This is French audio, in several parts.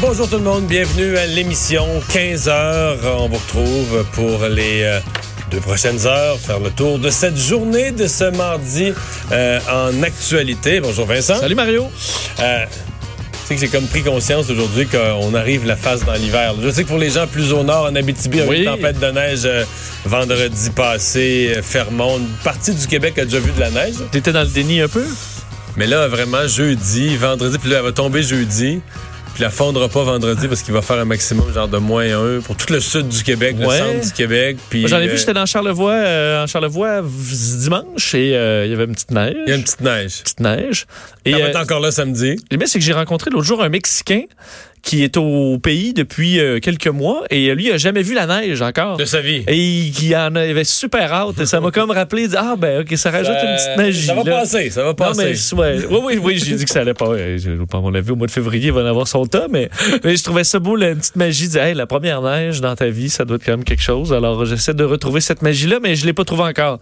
Bonjour tout le monde, bienvenue à l'émission 15 heures. On vous retrouve pour les euh, deux prochaines heures, faire le tour de cette journée de ce mardi euh, en actualité. Bonjour Vincent. Salut Mario. Euh, tu sais que j'ai comme pris conscience aujourd'hui qu'on arrive la face dans l'hiver. Je sais que pour les gens plus au nord, en Abitibi, il y a eu une tempête de neige euh, vendredi passé, Fermont. Une partie du Québec a déjà vu de la neige. T'étais dans le déni un peu? Mais là, vraiment, jeudi, vendredi, puis là, elle va tomber jeudi. Puis elle fondra pas vendredi parce qu'il va faire un maximum genre de moins 1 pour tout le sud du Québec, Ouais. le centre du Québec. Puis J'en ai euh, vu, j'étais dans Charlevoix, euh, en Charlevoix dimanche et euh, il y avait une petite neige. il y a une petite neige. petite neige. Et Elle va être encore là samedi. le pire, c'est que j'ai rencontré l'autre jour un Mexicain qui est au pays depuis euh, quelques mois et euh, lui, il a jamais vu la neige encore. De sa vie. Et il, il en avait super hâte. Et ça m'a comme rappelé, ah ben ok, ça rajoute une petite magie. Ça va là. passer, ça va Non, passer. mais, ouais. oui, oui, oui, j'ai dit que ça allait pas. Ouais, je- À mon avis, au mois de février, il va en avoir son tas, mais, mais je trouvais ça beau, la petite magie. de hey, la première neige dans ta vie, ça doit être quand même quelque chose. Alors, j'essaie de retrouver cette magie-là, mais je l'ai pas trouvée encore.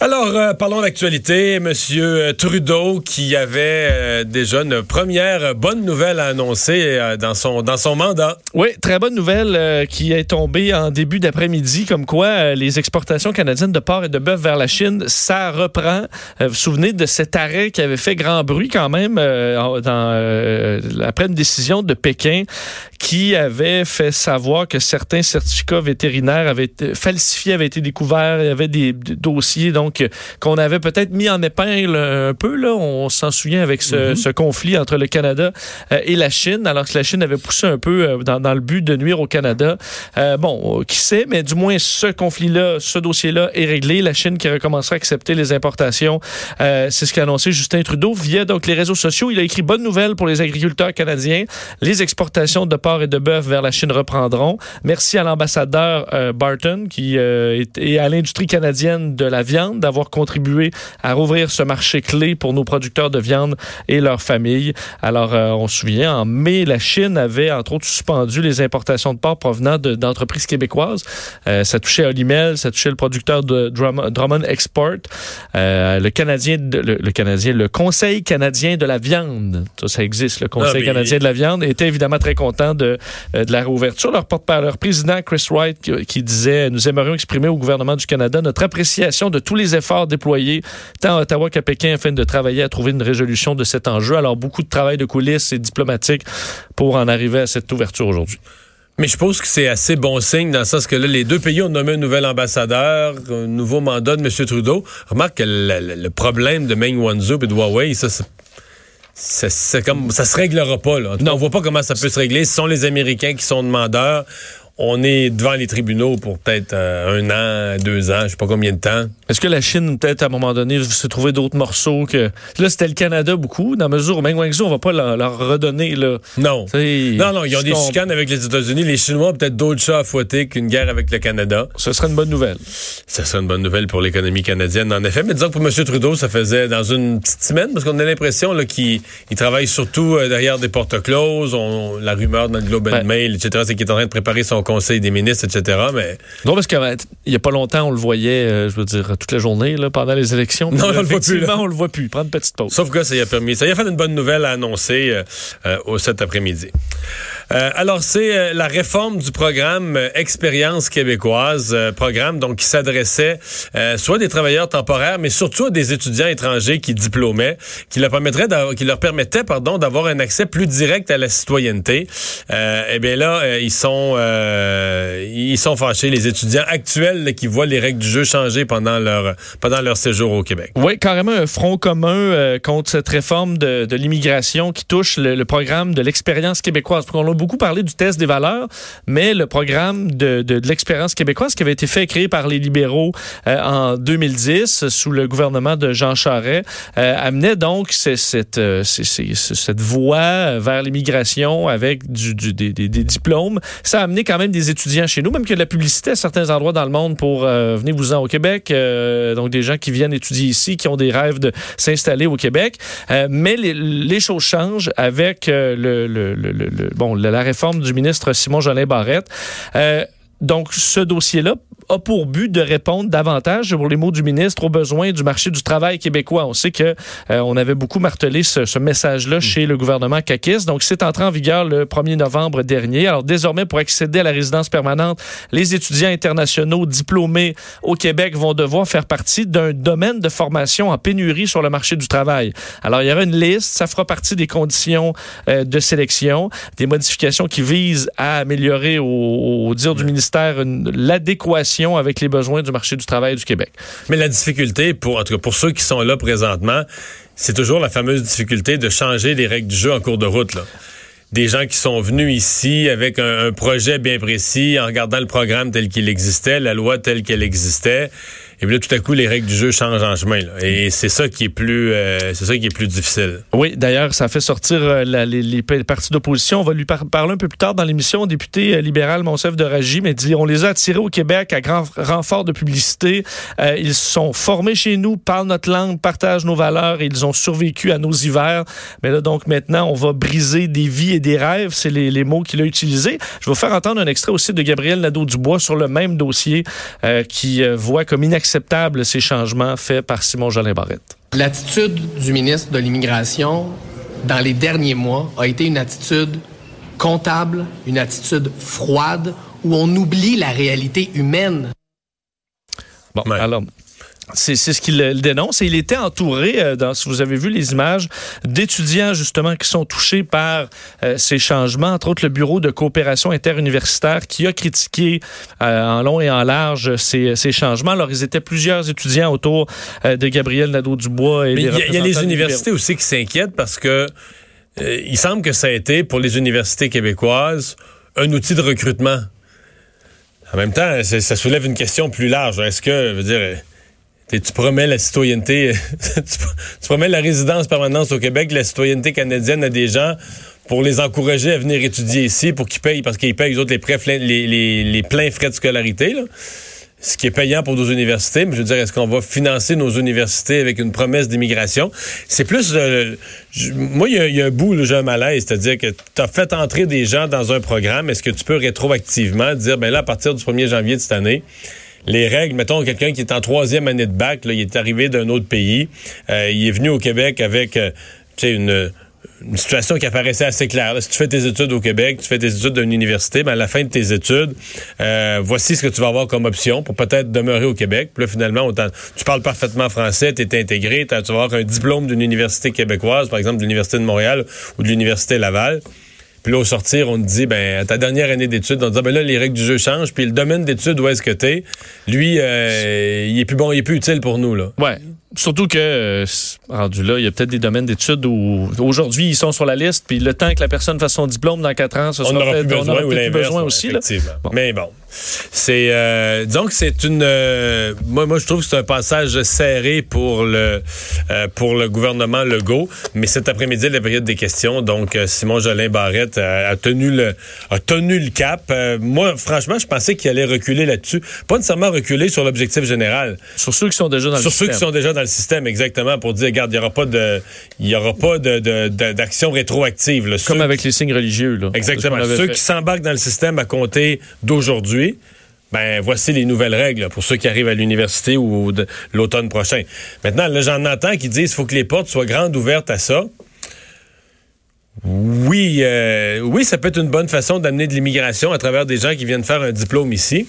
Alors, euh, parlons d'actualité. Monsieur Trudeau, qui avait euh, déjà une première bonne nouvelle à annoncer euh, dans, son, dans son mandat. Oui, très bonne nouvelle euh, qui est tombée en début d'après-midi, comme quoi euh, les exportations canadiennes de porc et de bœuf vers la Chine, ça reprend. Vous vous souvenez de cet arrêt qui avait fait grand bruit quand même après une décision de Pékin qui avait fait savoir que certains certificats vétérinaires avaient été falsifiés, avaient été découverts, il y avait des, des dossiers donc euh, qu'on avait peut-être mis en épingle un peu là, on s'en souvient avec ce, ce conflit entre le Canada euh, et la Chine, alors que la Chine avait poussé un peu euh, dans, dans le but de nuire au Canada. Euh, bon, qui sait, mais du moins ce conflit-là, ce dossier-là est réglé. La Chine qui recommencera à accepter les importations, euh, c'est ce qu'a annoncé Justin Trudeau via donc les réseaux sociaux. Il a écrit bonne nouvelle pour les agriculteurs canadiens. Les exportations de porc et de bœuf vers la Chine reprendront. Merci à l'ambassadeur euh, Barton qui euh, est, et à l'industrie canadienne de la viande d'avoir contribué à rouvrir ce marché clé pour nos producteurs de viande et leurs familles. Alors, euh, on se souvient, en mai, la Chine avait, entre autres, suspendu les importations de porc provenant de- d'entreprises québécoises. Ça touchait Olimel, ça touchait le producteur de Drum- Drummond Export, le Canadien, de- le, le Canadien, le Conseil canadien de la viande. Ça, ça existe, le Conseil Ah, mais- canadien de la viande, était évidemment très content de, euh, de la réouverture. Leur porte-parole, président Chris Wright, qui, disait, nous aimerions exprimer au gouvernement du Canada notre appréciation de tous les efforts déployés tant à Ottawa qu'à Pékin afin de travailler à trouver une résolution de cet enjeu. Alors, beaucoup de travail de coulisses et diplomatique pour en arriver à cette ouverture aujourd'hui. Mais je pense que c'est assez bon signe dans le sens que là, les deux pays ont nommé un nouvel ambassadeur, un nouveau mandat de M. Trudeau. Remarque que le problème de Meng Wanzhou et de Huawei, ça, c'est- comme, ça se réglera pas. Là. Cas, on voit pas comment ça peut se régler. Ce sont les Américains qui sont demandeurs. On est devant les tribunaux pour peut-être euh, un an, deux ans, je sais pas combien de temps. Est-ce que la Chine, peut-être, à un moment donné, s'est trouvé d'autres morceaux que. Là, c'était le Canada beaucoup, dans la mesure où Meng Wanzhou, on va pas leur, leur redonner, là. Non. T'sais, Non, non, ils ont des chicanes avec les États-Unis. Les Chinois ont peut-être d'autres chats à fouetter qu'une guerre avec le Canada. Ce serait une bonne nouvelle. Ça serait une bonne nouvelle pour l'économie canadienne, en effet. Mais disons que pour M. Trudeau, ça faisait dans une petite semaine, parce qu'on a l'impression là, qu'il il travaille surtout euh, derrière des portes closes. On, la rumeur dans le Globe and. Mail, etc., c'est qu'il est en train de préparer son conseil des ministres, etc. Mais Non, parce qu'il y a pas longtemps, on le voyait, euh, je veux dire, toute la journée, là, pendant les élections. Non, on le voit plus, là. on le voit plus. Prendre une petite pause. sauf que ça y a permis. Ça y a fait une bonne nouvelle à annoncer euh, euh, cet après-midi. Euh, alors, c'est euh, la réforme du programme euh, Expérience québécoise, programme donc qui s'adressait soit des travailleurs temporaires, mais surtout à des étudiants étrangers qui diplômaient, qui leur permettrait, qui leur permettait, pardon, d'avoir un accès plus direct à la citoyenneté. eh bien là, ils sont, ils sont fâchés, les étudiants actuels qui voient les règles du jeu changer pendant leur, pendant leur séjour au Québec. Oui, carrément un front commun contre cette réforme de, de l'immigration qui touche le, le programme de l'expérience québécoise. Beaucoup parlé du test des valeurs, mais le programme de, l'expérience québécoise qui avait été fait créé par les libéraux euh, en 2010 sous le gouvernement de Jean Charest euh, amenait donc cette, euh, cette voie vers l'immigration avec des, diplômes. Ça a amené quand même des étudiants chez nous, même de la publicité à certains endroits dans le monde pour euh, venez vous en au Québec. Donc des gens qui viennent étudier ici, qui ont des rêves de s'installer au Québec. mais les, choses changent avec le, le, bon la réforme du ministre Simon Jolin Barrette. Euh, donc, ce dossier-là a pour but de répondre davantage, pour les mots du ministre, aux besoins du marché du travail québécois. On sait que euh, on avait beaucoup martelé ce, ce message-là mm. chez le gouvernement CAQIS. Donc, c'est entré en vigueur le 1er novembre dernier. Alors, désormais, pour accéder à la résidence permanente, les étudiants internationaux diplômés au Québec vont devoir faire partie d'un domaine de formation en pénurie sur le marché du travail. Alors, il y aura une liste, ça fera partie des conditions euh, de sélection, des modifications qui visent à améliorer, au, au dire du ministère, l'adéquation avec les besoins du marché du travail du Québec. Mais la difficulté, pour, en tout cas pour ceux qui sont là présentement, c'est toujours la fameuse difficulté de changer les règles du jeu en cours de route. Des gens qui sont venus ici avec un projet bien précis, en regardant le programme tel qu'il existait, la loi telle qu'elle existait, et puis là, tout à coup, les règles du jeu changent en chemin. Et c'est ça qui est plus, euh, c'est ça qui est plus difficile. Oui, d'ailleurs, ça fait sortir euh, les, les, partis d'opposition. On va lui parler un peu plus tard dans l'émission. Député euh, libéral Monsef de Ragy, mais dit on les a attirés au Québec à grand renfort de publicité. ils sont formés chez nous, parlent notre langue, partagent nos valeurs et ils ont survécu à nos hivers. Mais là, donc maintenant, on va briser des vies et des rêves. C'est les, les, mots qu'il a utilisés. Je vais vous faire entendre un extrait aussi de Gabriel Nadeau-Dubois sur le même dossier qui voit comme inacceptable ces changements faits par Simon Jolin Barrette. L'attitude du ministre de l'Immigration dans les derniers mois a été une attitude comptable, une attitude froide, où on oublie la réalité humaine. Bon, alors, c'est ce qu'il dénonce. Et il était entouré, euh, dans, si vous avez vu les images, d'étudiants justement qui sont touchés par euh, ces changements, entre autres le Bureau de coopération interuniversitaire qui a critiqué euh, en long et en large ces, ces, changements. Alors, ils étaient plusieurs étudiants autour de Gabriel Nadeau-Dubois. Il y, a les universités aussi qui s'inquiètent parce que il semble que ça a été, pour les universités québécoises, un outil de recrutement. En même temps, ça soulève une question plus large. Est-ce que, je veux dire tu promets la citoyenneté, tu promets la résidence permanente au Québec, la citoyenneté canadienne à des gens pour les encourager à venir étudier ici, pour qu'ils payent, parce qu'ils payent, eux autres, les, les, les, pleins frais de scolarité, ce qui est payant pour nos universités. Mais je veux dire, est-ce qu'on va financer nos universités avec une promesse d'immigration? C'est plus... Euh, moi, il y, a un bout, j'ai un malaise, c'est-à-dire que tu as fait entrer des gens dans un programme. Est-ce que tu peux rétroactivement dire, ben là, à partir du 1er janvier de cette année, les règles, mettons quelqu'un qui est en troisième année de bac, il est arrivé d'un autre pays, euh, il est venu au Québec avec euh, une, situation qui apparaissait assez claire. si tu fais tes études au Québec, tu fais tes études d'une université, ben à la fin de tes études, euh, voici ce que tu vas avoir comme option pour peut-être demeurer au Québec. Puis là, finalement, tu parles parfaitement français, tu es intégré, tu vas avoir un diplôme d'une université québécoise, par exemple de l'Université de Montréal ou de l'Université Laval. Puis là, au sortir, on te dit, ben, ta dernière année d'études, on te dit, ben là, les règles du jeu changent. Puis le domaine d'études, où est-ce que t'es? Lui, euh, il est plus bon, il est plus utile pour nous, là. Ouais. Surtout que, euh, rendu là, il y a peut-être des domaines d'études où aujourd'hui ils sont sur la liste, puis le temps que la personne fasse son diplôme dans quatre ans, ça on aura plus besoin, on plus besoin aussi. Là. Mais bon, c'est euh, donc c'est une. Euh, moi, moi, je trouve que c'est un passage serré pour le euh, pour le gouvernement Legault. Mais cet après-midi, la période des questions, donc Simon Jolin Barrette a, tenu le a tenu le cap. moi, franchement, je pensais qu'il allait reculer là-dessus, pas nécessairement reculer sur l'objectif général. Sur ceux qui sont déjà dans le système. Sur ceux qui sont déjà dans le système, exactement, pour dire, regarde, il n'y aura pas de, il y aura pas de, d'action rétroactive. Là. Comme avec les signes religieux, là. Exactement. Ceux qui s'embarquent dans le système à compter d'aujourd'hui, ben voici les nouvelles règles pour ceux qui arrivent à l'université ou l'automne prochain. Maintenant, là, j'en entends qui disent qu'il faut que les portes soient grandes ouvertes à ça. Oui, euh, oui, ça peut être une bonne façon d'amener de l'immigration à travers des gens qui viennent faire un diplôme ici.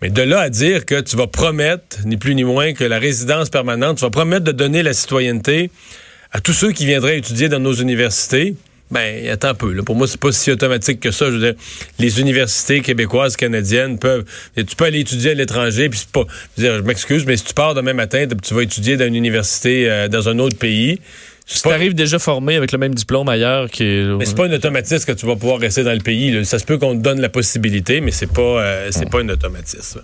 Mais de là à dire que tu vas promettre, ni plus ni moins, que la résidence permanente, tu vas promettre de donner la citoyenneté à tous ceux qui viendraient étudier dans nos universités, ben, attends un peu. Là. Pour moi, c'est pas si automatique que ça. Je veux dire, les universités québécoises, canadiennes peuvent. Tu peux aller étudier à l'étranger, puis c'est pas. Je, veux dire, je m'excuse, mais si tu pars demain matin, tu vas étudier dans une université euh, dans un autre pays. Si tu arrives déjà formé avec le même diplôme ailleurs qui Mais c'est pas un automatisme que tu vas pouvoir rester dans le pays. Là. Ça se peut qu'on te donne la possibilité, mais c'est pas euh, c'est pas un automatisme.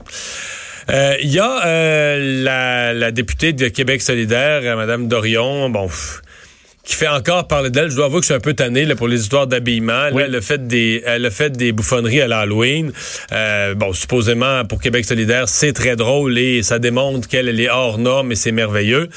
Euh, Il y a euh, la, la, députée de Québec solidaire, Mme Dorion. Bon. Pff, qui fait encore parler d'elle. Je dois avouer que je suis un peu tanné là, pour les histoires d'habillement. Oui. Elle a fait des, elle a fait des bouffonneries à l'Halloween. Euh, bon, supposément pour Québec solidaire, c'est très drôle et ça démontre qu'elle est hors norme et c'est merveilleux.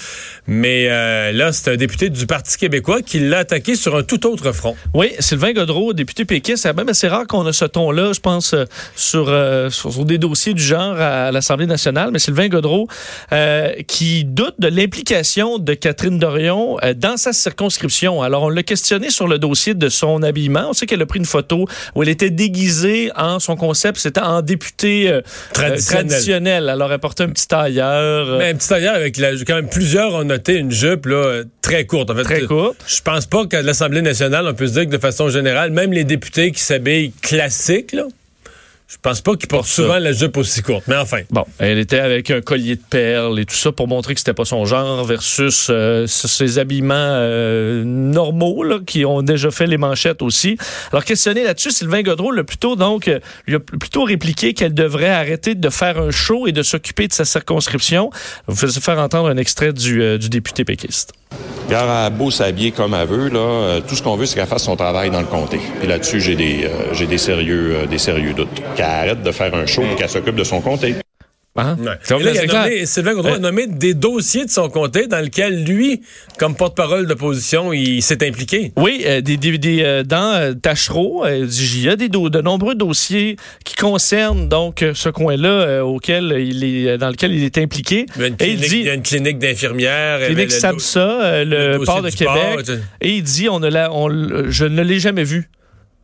Mais euh, là, c'est un député du Parti québécois qui l'a attaqué sur un tout autre front. Oui, Sylvain Godreau, député péquiste, c'est même assez rare qu'on a ce ton-là, je pense, euh, sur, euh, sur, des dossiers du genre à, l'Assemblée nationale. Mais Sylvain Godreau, euh, qui doute de l'implication de Catherine Dorion dans sa circonscription. Alors, on l'a questionné sur le dossier de son habillement. On sait qu'elle a pris une photo où elle était déguisée en son concept, c'était en député traditionnel. traditionnel. Alors, elle portait un petit tailleur. Mais un petit tailleur avec la, quand même plusieurs on a une jupe là, très courte. En fait, très courte. Je pense pas qu'à l'Assemblée nationale, on peut se dire que de façon générale, même les députés qui s'habillent classiques, là, je pense pas qu'il porte souvent la jupe aussi courte, mais enfin. Bon, elle était avec un collier de perles et tout ça pour montrer que c'était pas son genre versus euh, ses habillements euh, normaux là, qui ont déjà fait les manchettes aussi. Alors questionné là-dessus, Sylvain Godreau l'a plutôt donc euh, lui a plutôt répliqué qu'elle devrait arrêter de faire un show et de s'occuper de sa circonscription. Vous faisais faire entendre un extrait du, euh, du député péquiste. Car à beau s'habiller comme elle veut, là, euh, tout ce qu'on veut, c'est qu'elle fasse son travail dans le comté. Et là-dessus, j'ai des, euh, j'ai des sérieux, euh, des sérieux doutes. Qu'elle arrête de faire un show et qu'elle s'occupe de son comté. Hein? Ouais. Là, il a nommé, Sylvain Gaudreau a nommé des dossiers de son comté dans lesquels lui, comme porte-parole d'opposition, il s'est impliqué. Oui, euh, des, des, des, euh, dans euh, Tachereau, il y a des de nombreux dossiers qui concernent donc ce coin-là auquel il est, dans lequel il est impliqué. Il y a une clinique, il dit, il y a une clinique d'infirmières. Clinique SABSA, le, le port de Québec. Port, et il dit, on, a on je ne l'ai jamais vu.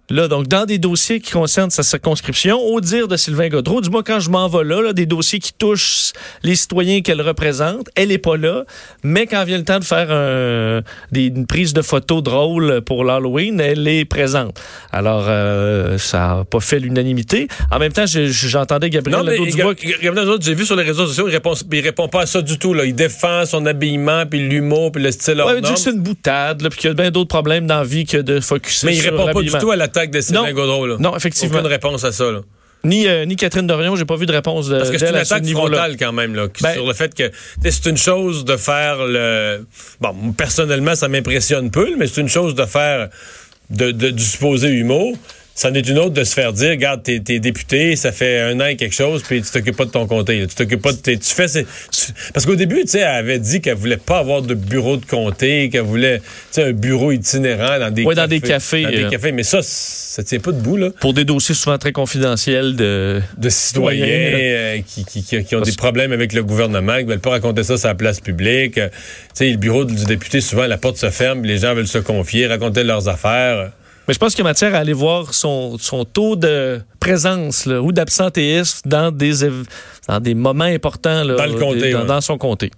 Là, donc, dans des dossiers qui concernent sa circonscription, au dire de Sylvain Godreau, du moins quand je m'en vais là, là, des dossiers qui touchent les citoyens qu'elle représente, elle est pas là, mais quand vient le temps de faire un, des, une prise de photos drôle pour l'Halloween, elle est présente. Alors, euh, ça n'a pas fait l'unanimité. En même temps, j'entendais Gabriel Nadeau-Dubois... Gabriel j'ai vu sur les réseaux sociaux, il répond, il répond pas à ça du tout. Là. Il défend son habillement, puis l'humour, puis le style ouais, il dit que c'est une boutade, là, puis qu'il y a bien d'autres problèmes dans la vie que de focuser Mais il répond pas du tout à la attaque de Sylvain non. Gaudreau. Là. Non, effectivement. Aucune réponse à ça. Là. Ni, euh, ni Catherine Dorion, j'ai pas vu de réponse de Parce que c'est une attaque frontale quand même, là, ben, sur le fait que c'est une chose de faire le. Bon, personnellement, ça m'impressionne peu, mais c'est une chose de faire de, de, du supposé humour. C'en est une autre de se faire dire, regarde, t'es, t'es député, ça fait un an et quelque chose, puis tu t'occupes pas de ton comté. Là. Tu t'occupes pas de tes, tu fais, tu, parce qu'au début, tu sais, elle avait dit qu'elle voulait pas avoir de bureau de comté, qu'elle voulait, tu sais, un bureau itinérant dans des ouais, cafés. dans des cafés. Dans euh, des cafés. Mais ça, ça tient pas debout, là. Pour des dossiers souvent très confidentiels de, de citoyens euh, qui, qui, qui, qui, ont des problèmes avec le gouvernement, qui veulent pas raconter ça sur la place publique. Euh, tu sais, le bureau du député, souvent, la porte se ferme, les gens veulent se confier, raconter leurs affaires. Mais je pense qu'il y a matière à aller voir son, son taux de présence là, ou d'absentéisme dans des, dans des moments importants là, dans, le comté, dans, ouais. dans son comté.